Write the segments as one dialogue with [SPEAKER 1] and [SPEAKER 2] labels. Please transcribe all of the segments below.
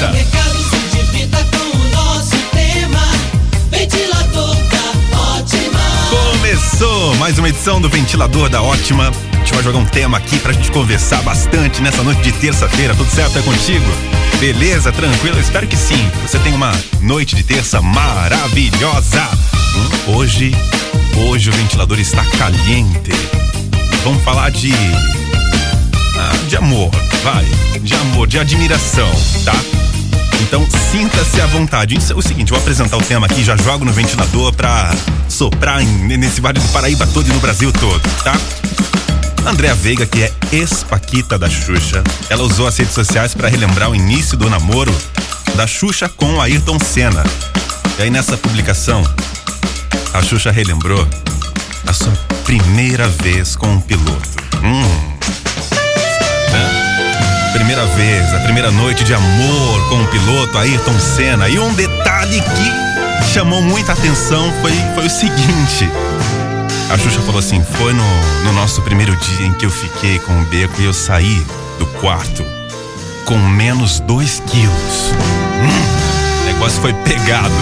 [SPEAKER 1] Otimiza.
[SPEAKER 2] Recados de vida com o nosso tema. Ventilador da Ótima.
[SPEAKER 1] Começou mais uma edição do Ventilador da Ótima. A gente vai jogar um tema aqui pra gente conversar bastante nessa noite de terça-feira. Tudo certo é contigo? Beleza? Tranquilo? Espero que sim. Você tem uma noite de terça maravilhosa. Hum, hoje, hoje o ventilador está caliente. Vamos falar de. ah, de amor, vai. De amor, de admiração, tá? Então sinta-se à vontade. Isso é o seguinte, vou apresentar o tema aqui, já jogo no ventilador pra soprar em- nesse Vale do Paraíba todo e no Brasil todo, tá? Andréa Veiga, que é ex-paquita da Xuxa, ela usou as redes sociais pra relembrar o início do namoro da Xuxa com Ayrton Senna. E aí nessa publicação, a Xuxa relembrou a sua primeira vez com um piloto. Hum. Primeira vez, a primeira noite de amor com o piloto Ayrton Senna. E um detalhe que chamou muita atenção foi, foi o seguinte. A Xuxa falou assim: foi no, no nosso primeiro dia em que eu fiquei com o beco e eu saí do quarto com menos dois quilos. Hum, o negócio foi pegado.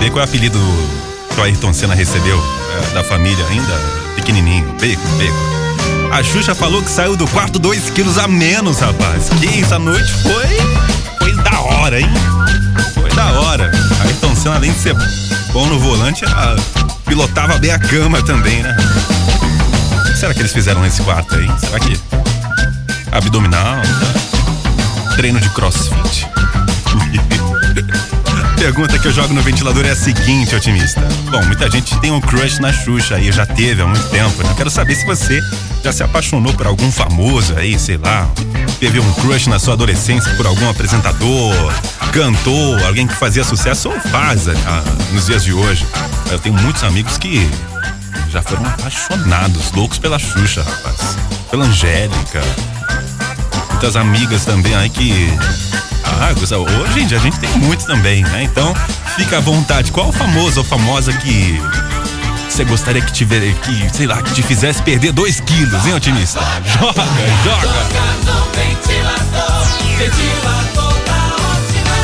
[SPEAKER 1] Beco é o apelido que o Ayrton Senna recebeu é, da família ainda pequenininho. Beco, beco. A Xuxa falou que saiu do quarto dois quilos a menos, rapaz. Que isso, a noite foi. Foi da hora, hein? Foi da hora. Ayrton Senna, além de ser bom no volante, ela pilotava bem a cama também, né? O que será que eles fizeram nesse quarto aí? Será que. Abdominal? né? Treino de crossfit? Pergunta que eu jogo no ventilador é a seguinte, otimista. Bom, muita gente tem um crush na Xuxa aí, já teve há muito tempo, né? Quero saber se você já se apaixonou por algum famoso aí, sei lá. Teve um crush na sua adolescência por algum apresentador, cantor, alguém que fazia sucesso ou faz ah, nos dias de hoje. Eu tenho muitos amigos que já foram apaixonados, loucos pela Xuxa, rapaz. Pela Angélica. Muitas amigas também aí que ah, hoje em dia a gente tem muitos também, né? Então, fica à vontade. Qual famoso ou famosa que você gostaria que tiver, que, sei lá, que te fizesse perder dois quilos, hein, otimista? Joga, joga.
[SPEAKER 2] Toca no ventilador. Ventilador da Ótima.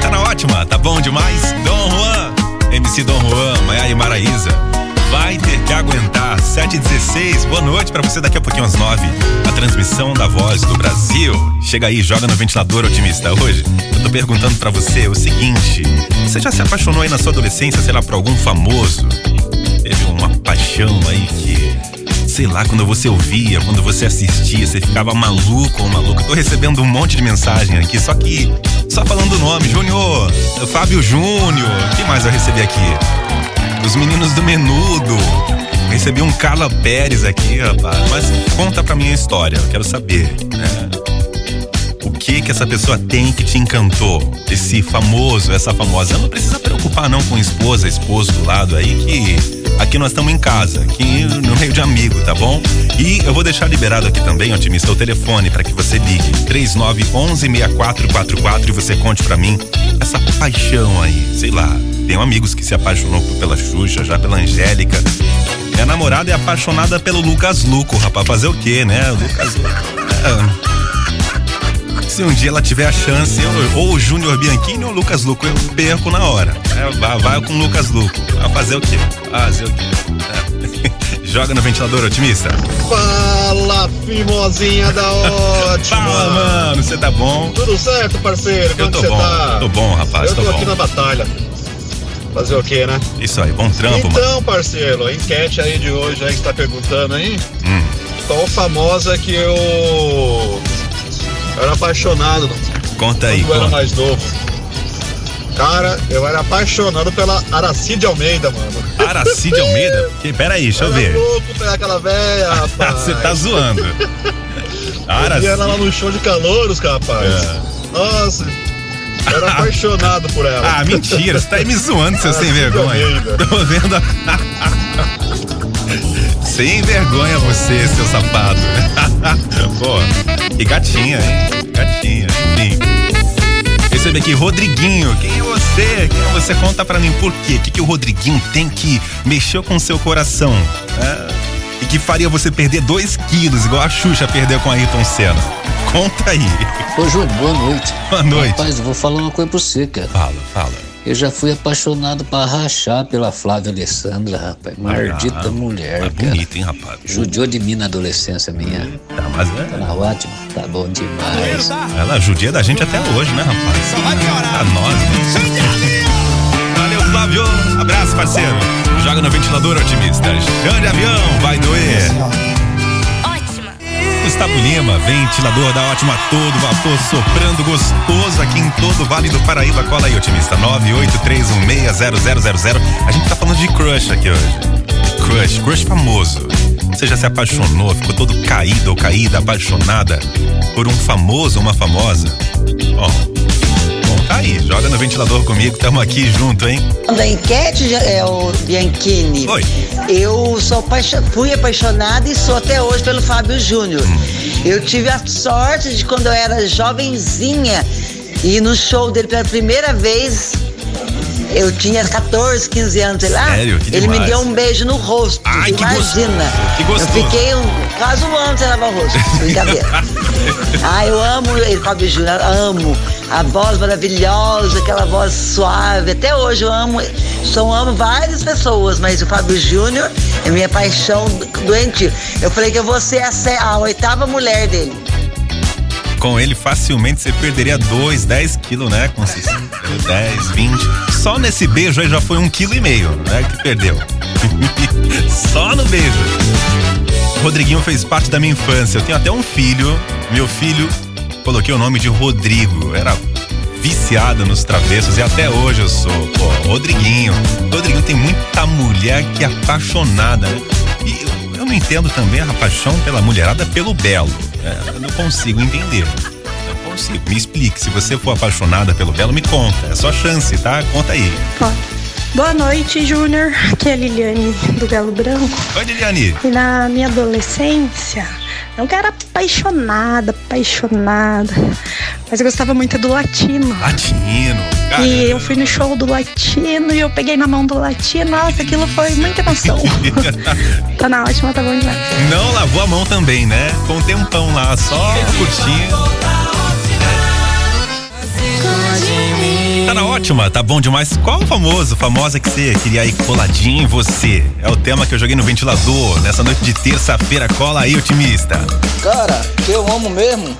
[SPEAKER 1] Tá na ótima, tá bom demais? Dom Juan, MC Dom Juan, Maiara e Maraísa. Vai ter que aguentar. 7h16, boa noite pra você daqui a pouquinho às 9. A transmissão da voz do Brasil. Chega aí, joga no ventilador otimista. Hoje, eu tô perguntando pra você o seguinte: você já se apaixonou aí na sua adolescência, sei lá, por algum famoso? Teve uma paixão aí que sei lá, quando você ouvia, quando você assistia, você ficava maluco ou maluco. Tô recebendo um monte de mensagem aqui, só que só falando o nome, Júnior, Fábio Júnior, que mais eu recebi aqui? Os meninos do Menudo. Recebi um Carla Pérez aqui, rapaz. Mas conta pra mim a história, eu quero saber. né? O que que essa pessoa tem que te encantou? Esse famoso, essa famosa. Não precisa preocupar não com esposa, esposo do lado aí, que aqui nós estamos em casa, aqui no meio de amigo, tá bom? E eu vou deixar liberado aqui também, otimista, o telefone para que você ligue. 3911-6444 e você conte pra mim essa paixão aí, sei lá. Tenho amigos que se apaixonou pela Xuxa, já pela Angélica. Minha namorada é apaixonada pelo Lucas Luco, rapaz. Fazer o quê, né? O Lucas Luco. É, se um dia ela tiver a chance, eu- ou o Júnior Bianchini ou o Lucas Luco, eu perco na hora. É, vai, vai com o Lucas Luco. Vai fazer o quê? Fazer o quê? É. Joga no ventilador otimista.
[SPEAKER 3] Fala, fimosinha da ótima!
[SPEAKER 1] Fala, mano, você tá bom?
[SPEAKER 3] Tudo certo, parceiro?
[SPEAKER 1] Eu
[SPEAKER 3] Como
[SPEAKER 1] tô
[SPEAKER 3] você
[SPEAKER 1] bom,
[SPEAKER 3] tá?
[SPEAKER 1] tô bom, rapaz,
[SPEAKER 3] Eu
[SPEAKER 1] tô
[SPEAKER 3] tô aqui
[SPEAKER 1] bom.
[SPEAKER 3] na batalha. Fazer o quê, né?
[SPEAKER 1] Isso aí, bom trampo, mano.
[SPEAKER 3] então, parceiro, a enquete aí de hoje aí que tá perguntando aí,
[SPEAKER 1] Hum,
[SPEAKER 3] qual famosa que eu... eu era apaixonado
[SPEAKER 1] conta aí,
[SPEAKER 3] quando eu era mais novo. Cara, eu era apaixonado pela Aracide Almeida, mano.
[SPEAKER 1] Aracide Almeida? Que, pera aí, deixa eu
[SPEAKER 3] Era
[SPEAKER 1] ver.
[SPEAKER 3] louco pegar aquela velha, rapaz.
[SPEAKER 1] Você tá zoando.
[SPEAKER 3] Eu
[SPEAKER 1] Aracide.
[SPEAKER 3] ela lá no show de calouros, rapaz.
[SPEAKER 1] É.
[SPEAKER 3] Nossa, eu era apaixonado por ela.
[SPEAKER 1] Ah, mentira, você tá aí me zoando, seu sem
[SPEAKER 3] Aracide
[SPEAKER 1] vergonha. Tô vendo. a- sem vergonha você, seu sapato. Pô, que gatinha, hein? Gatinha, enfim. Recebi aqui, Rodriguinho. Quem é você? Quem é você? Conta pra mim por quê? O que, que o Rodriguinho tem que mexer com seu coração? É, e que faria você perder 2 quilos, igual a Xuxa perdeu com a Ayrton Senna. Conta aí.
[SPEAKER 4] Ô, Júnior, boa noite.
[SPEAKER 1] Boa noite.
[SPEAKER 4] Rapaz, eu vou falar uma coisa pra você, cara.
[SPEAKER 1] Fala, fala.
[SPEAKER 4] Eu já fui apaixonado pra rachar pela Flávia Alessandra, rapaz. Maldita
[SPEAKER 1] Ah,
[SPEAKER 4] mulher,
[SPEAKER 1] Mas
[SPEAKER 4] cara.
[SPEAKER 1] bonito, hein, rapaz?
[SPEAKER 4] Judiou de mim na adolescência minha.
[SPEAKER 1] Tá, mas
[SPEAKER 4] Tá
[SPEAKER 1] é,
[SPEAKER 4] na ótima, tá bom demais.
[SPEAKER 1] ela judia da gente até hoje, né, rapaz? Tá nós, né? Valeu, Flávio. Abraço, parceiro. Joga no ventilador, otimista. Xande avião, vai doer. Gustavo Lima, ventilador da ótima todo vapor, soprando gostoso aqui em todo o Vale do Paraíba. Cola aí, otimista. 983160000. A gente tá falando de crush aqui hoje. Crush, crush famoso. Você já se apaixonou, ficou todo caído ou caída, apaixonada por um famoso ou uma famosa? Ó, bom, tá aí. Joga no ventilador comigo, tamo aqui junto, hein?
[SPEAKER 5] Da enquete, é o Bianchini.
[SPEAKER 1] Oi.
[SPEAKER 5] Eu sou apaixo- fui apaixonada e sou até hoje pelo Fábio Júnior. Eu tive a sorte de quando eu era jovenzinha ir no show dele pela primeira vez. Eu tinha 14, 15 anos, sei lá.
[SPEAKER 1] Sério? Que
[SPEAKER 5] Ele me deu um beijo no rosto.
[SPEAKER 1] Ai, que
[SPEAKER 5] imagina.
[SPEAKER 1] gostoso, que gostoso.
[SPEAKER 5] Eu fiquei um, quase um ano sem lavar o rosto. Brincadeira. Ah, eu amo ele, Fábio Júnior, amo. A voz maravilhosa, aquela voz suave. Até hoje eu amo, só amo várias pessoas, mas o Fábio Júnior é minha paixão doente. Eu falei que eu vou ser a, a oitava mulher dele.
[SPEAKER 1] Com ele, facilmente você perderia 2, 10 quilos, né? Com esses 10, 20. Só nesse beijo aí já foi um quilo e meio, né? Que perdeu. Só no beijo. Rodriguinho fez parte da minha infância. Eu tenho até um filho. Meu filho, coloquei o nome de Rodrigo. Era viciado nos travessos e até hoje eu sou. Pô, Rodriguinho. Rodriguinho tem muita mulher que é apaixonada, né? E eu, não entendo também a paixão pela mulherada pelo belo. Né? eu não consigo entender. Não consigo. Me explique. Se você for apaixonada pelo belo, me conta. É só chance, tá? Conta aí.
[SPEAKER 6] Boa noite, Júnior. Aqui é a Liliane do Galo Branco.
[SPEAKER 1] Oi, Liliane.
[SPEAKER 6] E na minha adolescência, não que eu era apaixonada, apaixonada, mas eu gostava muito do latino.
[SPEAKER 1] Latino. Caramba.
[SPEAKER 6] E eu fui no show do latino e eu peguei na mão do latino. Nossa, aquilo foi muita emoção. tá na ótima, tá bom demais.
[SPEAKER 1] Não lavou a mão também, né? Com um tempão lá, só curtindo. Tá na ótima, tá bom demais. Qual o famoso, famosa que você queria aí coladinho em você? É o tema que eu joguei no ventilador nessa noite de terça-feira. Cola aí, otimista.
[SPEAKER 7] Cara, que eu amo mesmo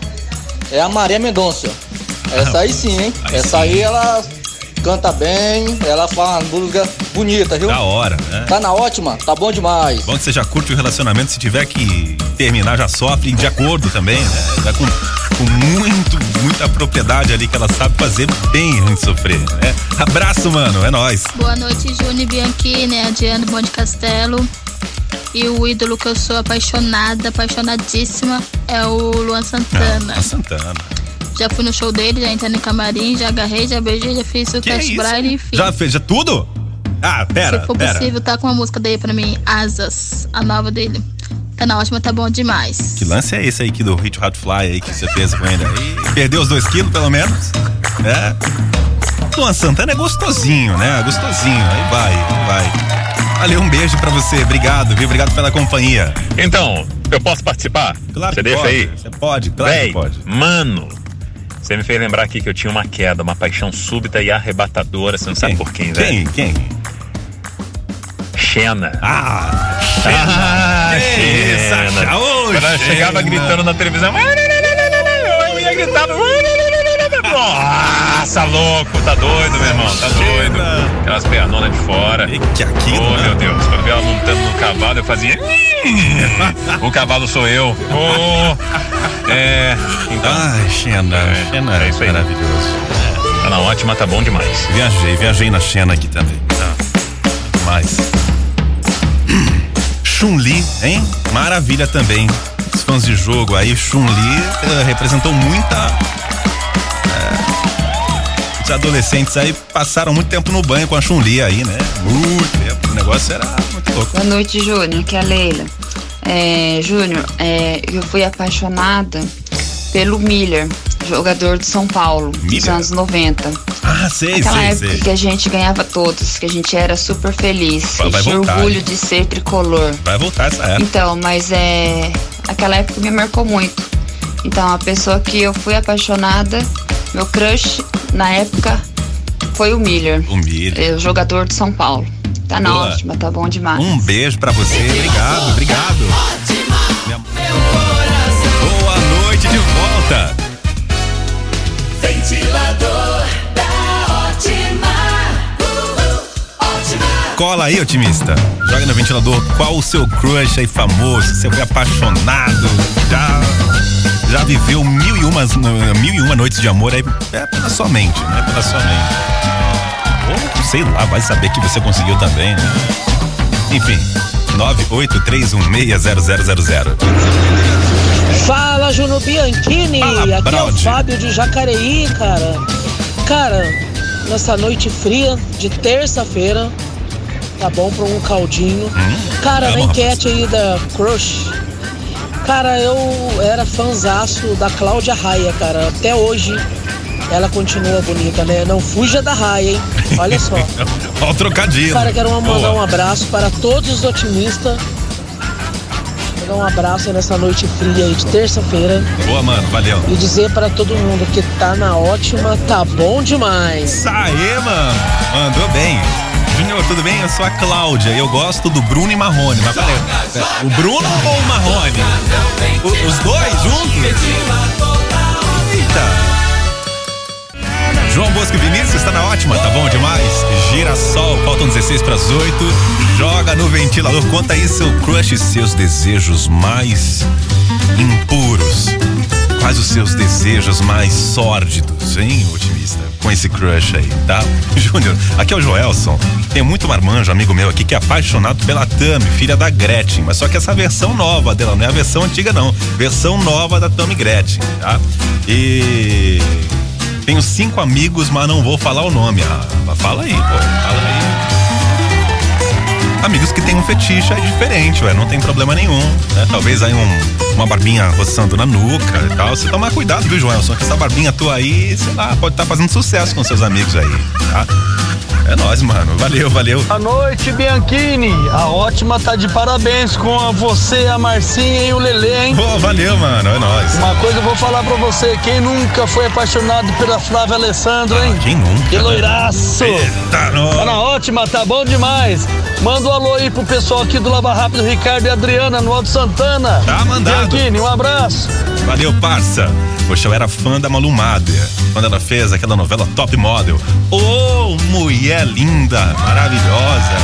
[SPEAKER 7] é a Maria Mendonça. Essa aí sim, hein?
[SPEAKER 1] Aí
[SPEAKER 7] Essa
[SPEAKER 1] sim.
[SPEAKER 7] aí ela canta bem, ela faz uma música bonita, viu?
[SPEAKER 1] Da hora, né?
[SPEAKER 7] Tá na ótima, tá bom demais.
[SPEAKER 1] Bom que você já curte o relacionamento, se tiver que terminar, já sofre de acordo também, né? Já com, com muito, muita propriedade ali que ela sabe fazer bem antes de sofrer, né? Abraço, mano, é nóis.
[SPEAKER 8] Boa noite, Júnior Bianchini, a Diana Bom de Castelo. E o ídolo que eu sou apaixonada, apaixonadíssima, é o Luan Santana.
[SPEAKER 1] Ah, Santana.
[SPEAKER 8] Já fui no show dele, já entrei no camarim, já agarrei, já beijei, já fiz o
[SPEAKER 1] Que é isso?
[SPEAKER 8] braille, enfim.
[SPEAKER 1] Já fez já tudo? Ah, pera,
[SPEAKER 8] Se for
[SPEAKER 1] pera.
[SPEAKER 8] possível, tá com a música dele pra mim, Asas, a nova dele. Tá na ótima, tá bom demais.
[SPEAKER 1] Que lance é esse aí que do Hit Hot Fly aí que você fez com ele aí? Perdeu os dois quilos, pelo menos? É. Luan Santana é gostosinho, né? Gostosinho. Aí vai, aí vai. Valeu, um beijo pra você. Obrigado, viu? Obrigado pela companhia.
[SPEAKER 9] Então, eu posso participar?
[SPEAKER 1] Claro
[SPEAKER 9] Você
[SPEAKER 1] que
[SPEAKER 9] deixa
[SPEAKER 1] pode.
[SPEAKER 9] aí?
[SPEAKER 1] Você pode, claro
[SPEAKER 9] Véi,
[SPEAKER 1] que pode.
[SPEAKER 9] mano, você me fez lembrar aqui que eu tinha uma queda, uma paixão súbita e arrebatadora, você não sabe por quem, velho?
[SPEAKER 1] Quem? Quem?
[SPEAKER 9] Xena.
[SPEAKER 1] Ah,
[SPEAKER 9] Ah, Xena.
[SPEAKER 1] Xena.
[SPEAKER 9] Quando ela chegava gritando na televisão, eu ia gritar. Nossa, louco, tá doido, meu irmão, tá doido. Aquelas pernonas de fora.
[SPEAKER 1] E que aquilo,
[SPEAKER 9] Oh,
[SPEAKER 1] né?
[SPEAKER 9] meu Deus, quando eu vi ela montando no cavalo, eu fazia. o cavalo sou eu. Oh. É. Então,
[SPEAKER 1] Ai, Xena.
[SPEAKER 9] É,
[SPEAKER 1] Xena
[SPEAKER 9] é
[SPEAKER 1] é
[SPEAKER 9] isso aí.
[SPEAKER 1] maravilhoso.
[SPEAKER 9] tá na ótima, tá bom demais.
[SPEAKER 1] Viajei, viajei na Xena aqui também. Ah, mais. Chun-Li, hein? Maravilha também. Os fãs de jogo aí, Chun-Li eh, representou muita. eh, os adolescentes aí passaram muito tempo no banho com a Chun-Li aí, né? Muito tempo. O negócio era muito louco.
[SPEAKER 10] Boa noite, Júnior, que é a Leila. É, Júnior, é, eu fui apaixonada pelo Miller, jogador de São Paulo, dos
[SPEAKER 1] Miller?
[SPEAKER 10] anos 90.
[SPEAKER 1] Ah, sei,
[SPEAKER 10] Aquela
[SPEAKER 1] sei,
[SPEAKER 10] época
[SPEAKER 1] sei.
[SPEAKER 10] que a gente ganhava todos, que a gente era super feliz,
[SPEAKER 1] Vai- vai
[SPEAKER 10] e tinha
[SPEAKER 1] voltar,
[SPEAKER 10] orgulho
[SPEAKER 1] hein?
[SPEAKER 10] de ser tricolor.
[SPEAKER 1] Vai voltar essa época.
[SPEAKER 10] Então, mas é. Aquela época me marcou muito. Então, a pessoa que eu fui apaixonada, meu crush na época foi o Miller.
[SPEAKER 1] O Miller.
[SPEAKER 10] É, o jogador de São Paulo. Tá na
[SPEAKER 1] Boa.
[SPEAKER 10] ótima, tá bom demais.
[SPEAKER 1] Um beijo pra você, obrigado, obrigado. Boa noite de volta.
[SPEAKER 2] Ventilador da ótima. Uhul, ótima.
[SPEAKER 1] Cola aí, otimista. Joga no ventilador qual o seu crush aí famoso. Você foi apaixonado, já, já viveu mil e, umas, mil e uma noites de amor aí é pela sua mente, né? Pela sua mente. Ou sei lá, vai saber que você conseguiu também, né? Enfim, 983160000.
[SPEAKER 11] Fala, Juno Bianchini!
[SPEAKER 1] Fala,
[SPEAKER 11] Aqui é o. Fábio de Jacareí, cara. Cara, nessa noite fria de terça-feira, tá bom pra um caldinho. cara, na enquete aí da Crush, cara, eu era fanzaço da Cláudia Raia, cara. Até hoje ela continua bonita, né? Não fuja da raia, hein? Olha só.
[SPEAKER 1] Olha o trocadilho.
[SPEAKER 11] Cara, quero mandar
[SPEAKER 1] Boa.
[SPEAKER 11] um abraço para todos os otimistas. Mandar um abraço nessa noite fria aí de terça-feira.
[SPEAKER 1] Boa, mano, valeu.
[SPEAKER 11] E dizer para todo mundo que tá na ótima, tá bom demais.
[SPEAKER 1] Isso aí, mano. Mandou bem. Júnior, tudo bem? Eu sou a Cláudia e eu gosto do Bruno e Marrone. Mas peraí, o Bruno ou o Marrone? Os dois juntos? Eita. João Bosco Vinícius, tá na ótima, tá bom demais? Girassol, faltam 16 para as 8. Joga no ventilador, conta aí seu crush e seus desejos mais impuros. Quais os seus desejos mais sórdidos, hein, otimista? Com esse crush aí, tá? Júnior, aqui é o Joelson. Tem muito marmanjo, amigo meu aqui, que é apaixonado pela Tami, filha da Gretchen. Mas só que essa versão nova dela, não é a versão antiga, não. Versão nova da Tami Gretchen, tá? E. Tenho cinco amigos, mas não vou falar o nome. Ah, fala aí, pô. Fala aí. Amigos que têm um fetiche é diferente, ué, não tem problema nenhum. Né? Talvez aí um, uma barbinha roçando na nuca e tal. Você tomar cuidado, viu, Joelson? Que essa barbinha tua aí, sei lá, pode estar fazendo sucesso com seus amigos aí, tá? É nóis, mano. Valeu, valeu.
[SPEAKER 12] Boa noite, Bianchini. A ótima tá de parabéns com a você, a Marcinha e o Lelê, hein?
[SPEAKER 1] Pô, valeu, mano. É nóis.
[SPEAKER 12] Uma coisa eu vou falar pra você, quem nunca foi apaixonado pela Flávia Alessandro, hein?
[SPEAKER 1] Quem nunca?
[SPEAKER 12] Que loiraço!
[SPEAKER 1] Eita, nó.
[SPEAKER 12] Tá na ótima, tá bom demais. Manda um alô aí pro pessoal aqui do Lava Rápido, Ricardo e Adriana, no Alto Santana.
[SPEAKER 1] Tá mandado.
[SPEAKER 12] Bianchini, um abraço.
[SPEAKER 1] Valeu, parça. Poxa, eu era fã da Malu Mader, quando ela fez aquela novela Top Model. Ô, mulher linda, maravilhosa.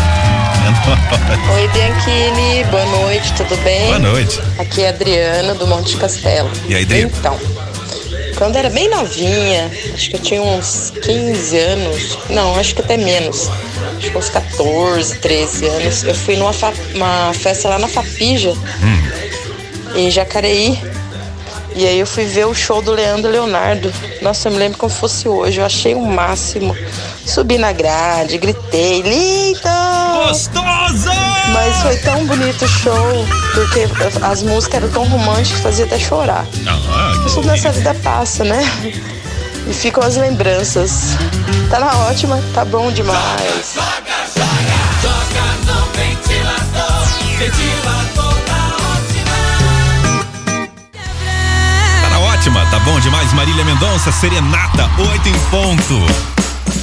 [SPEAKER 13] Oi, Bianchini, boa noite, tudo bem?
[SPEAKER 1] Boa noite.
[SPEAKER 13] Aqui é a Adriana, do Monte Castelo.
[SPEAKER 1] E aí, Dri?
[SPEAKER 13] Então, quando era bem novinha, acho que eu tinha uns 15 anos, não, acho que até menos, acho que uns 14, 13 anos, eu fui numa fa- uma festa lá na Fapija, em Jacareí, e aí eu fui ver o show do Leandro Leonardo. Nossa, eu me lembro como fosse hoje, eu achei o máximo. Subi na grade, gritei, lindo!
[SPEAKER 1] Gostoso!
[SPEAKER 13] Mas foi tão bonito o show, porque as músicas eram tão românticas que fazia até chorar.
[SPEAKER 1] Ah,
[SPEAKER 13] Isso nessa vida passa, né? E ficam as lembranças. Tá na ótima, tá bom demais.
[SPEAKER 1] Tá na ótima, tá bom demais. Marília Mendonça, Serenata, 8 em ponto.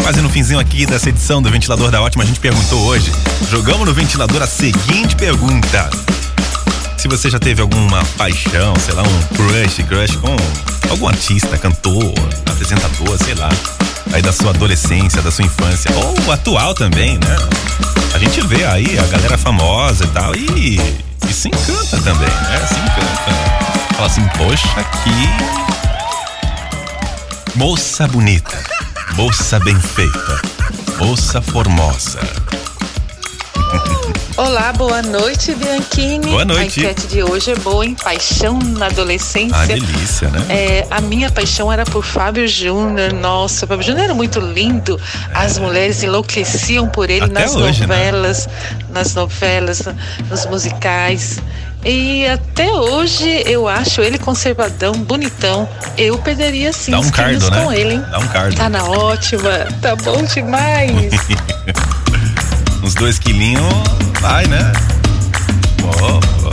[SPEAKER 1] Quase no finzinho aqui dessa edição do Ventilador da Ótima, a gente perguntou hoje. Jogamos no ventilador a seguinte pergunta. Se você já teve alguma paixão, sei lá, um crush, crush com algum artista, cantor, apresentador, sei lá, aí da sua adolescência, da sua infância, ou atual também, né? A gente vê aí a galera famosa e tal, e, e se encanta também, né? Se encanta. Fala assim, poxa, que moça bonita, moça bem feita, moça formosa.
[SPEAKER 14] Olá, boa noite, Bianchini.
[SPEAKER 1] Boa noite.
[SPEAKER 14] A enquete de hoje é boa, hein? Paixão na adolescência.
[SPEAKER 1] Ah, delícia, né?
[SPEAKER 14] É, a minha paixão era por Fábio Júnior. Nossa, Fábio Júnior era muito lindo. As mulheres enlouqueciam por ele
[SPEAKER 1] Até
[SPEAKER 14] nas
[SPEAKER 1] hoje, né?
[SPEAKER 14] novelas, nas novelas, nos musicais. E até hoje eu acho ele conservadão, bonitão. Eu perderia sim
[SPEAKER 1] Dá um cardo, né?
[SPEAKER 14] com ele, hein?
[SPEAKER 1] Dá um cardo.
[SPEAKER 14] Tá na ótima, tá bom demais.
[SPEAKER 1] Uns dois quilinhos, vai, né? Pô, pô.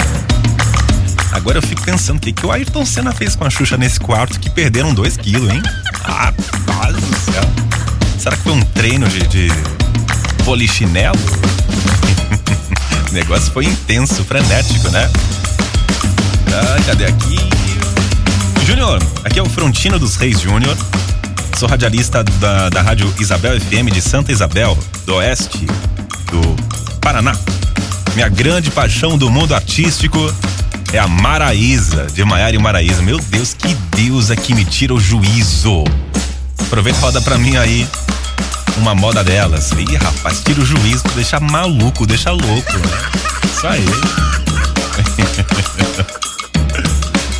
[SPEAKER 1] Agora eu fico pensando o que, que o Ayrton Senna fez com a Xuxa nesse quarto que perderam 2 quilos, hein? Ah, Rapaz do céu. Será que foi um treino de, de polichinelo? negócio foi intenso, frenético, né? Ah, cadê aqui? Júnior, aqui é o Frontino dos Reis Júnior. Sou radialista da, da rádio Isabel FM de Santa Isabel, do Oeste, do Paraná. Minha grande paixão do mundo artístico é a Maraísa, de Maiara e Maraísa. Meu Deus, que deusa que me tira o juízo. Aproveita e roda pra mim aí uma moda delas. Ih, rapaz, tira o juízo, deixa maluco, deixa louco, né? Isso aí.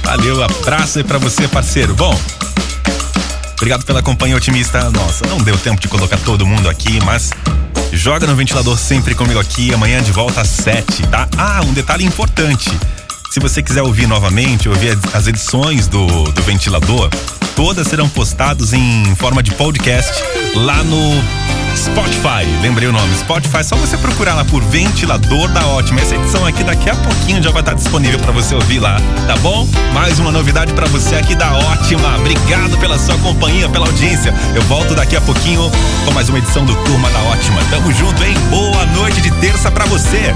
[SPEAKER 1] Valeu, abraço aí pra você, parceiro. Bom, obrigado pela companhia otimista. Nossa, não deu tempo de colocar todo mundo aqui, mas joga no ventilador sempre comigo aqui. Amanhã de volta às sete, tá? Ah, um detalhe importante. Se você quiser ouvir novamente, ouvir as edições do, do ventilador, todas serão postadas em forma de podcast lá no Spotify. Lembrei o nome, Spotify. Só você procurar lá por Ventilador da Ótima. Essa edição aqui daqui a pouquinho já vai estar disponível para você ouvir lá, tá bom? Mais uma novidade para você aqui da Ótima. Obrigado pela sua companhia, pela audiência. Eu volto daqui a pouquinho com mais uma edição do Turma da Ótima. Tamo junto, hein? Boa noite de terça para você.